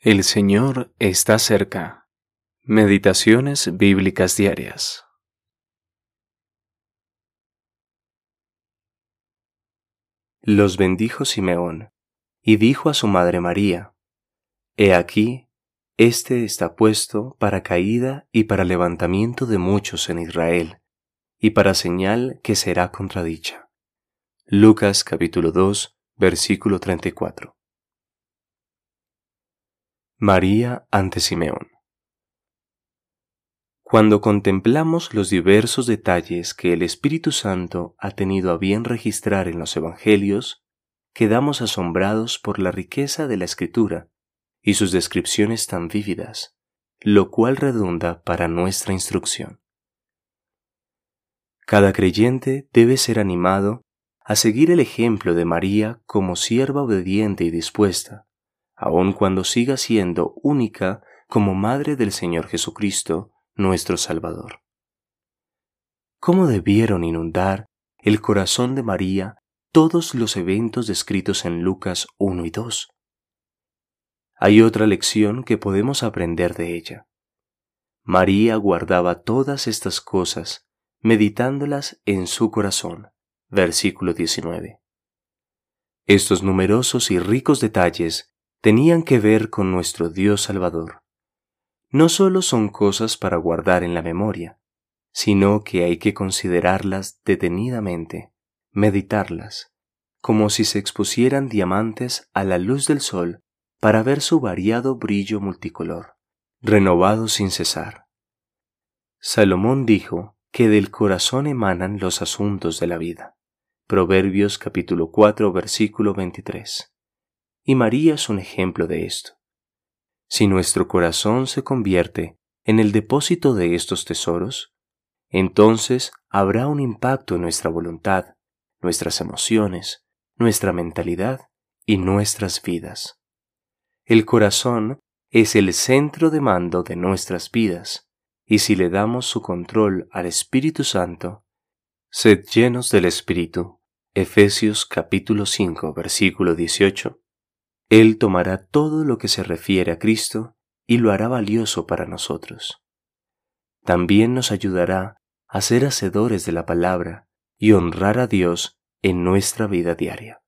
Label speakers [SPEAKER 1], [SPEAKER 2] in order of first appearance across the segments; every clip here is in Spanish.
[SPEAKER 1] El Señor está cerca. Meditaciones bíblicas diarias. Los bendijo Simeón, y dijo a su madre María, He aquí, este está puesto para caída y para levantamiento de muchos en Israel, y para señal que será contradicha. Lucas capítulo 2, versículo 34. María ante Simeón. Cuando contemplamos los diversos detalles que el Espíritu Santo ha tenido a bien registrar en los Evangelios, quedamos asombrados por la riqueza de la Escritura y sus descripciones tan vívidas, lo cual redunda para nuestra instrucción. Cada creyente debe ser animado a seguir el ejemplo de María como sierva obediente y dispuesta, aun cuando siga siendo única como Madre del Señor Jesucristo, nuestro Salvador. ¿Cómo debieron inundar el corazón de María todos los eventos descritos en Lucas 1 y 2? Hay otra lección que podemos aprender de ella. María guardaba todas estas cosas, meditándolas en su corazón. Versículo 19. Estos numerosos y ricos detalles tenían que ver con nuestro Dios Salvador. No solo son cosas para guardar en la memoria, sino que hay que considerarlas detenidamente, meditarlas, como si se expusieran diamantes a la luz del sol para ver su variado brillo multicolor, renovado sin cesar. Salomón dijo que del corazón emanan los asuntos de la vida. Proverbios capítulo 4 versículo 23 y María es un ejemplo de esto. Si nuestro corazón se convierte en el depósito de estos tesoros, entonces habrá un impacto en nuestra voluntad, nuestras emociones, nuestra mentalidad y nuestras vidas. El corazón es el centro de mando de nuestras vidas, y si le damos su control al Espíritu Santo, sed llenos del Espíritu. Efesios capítulo 5 versículo 18 él tomará todo lo que se refiere a Cristo y lo hará valioso para nosotros. También nos ayudará a ser hacedores de la palabra y honrar a Dios en nuestra vida diaria.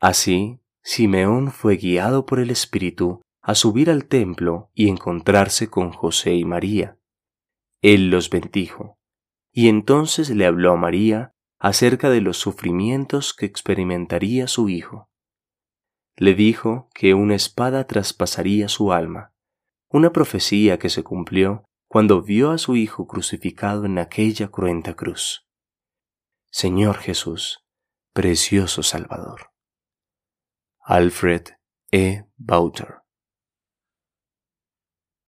[SPEAKER 1] Así, Simeón fue guiado por el Espíritu a subir al templo y encontrarse con José y María. Él los bendijo, y entonces le habló a María acerca de los sufrimientos que experimentaría su hijo le dijo que una espada traspasaría su alma, una profecía que se cumplió cuando vio a su Hijo crucificado en aquella cruenta cruz. Señor Jesús, precioso Salvador. Alfred E. Bauter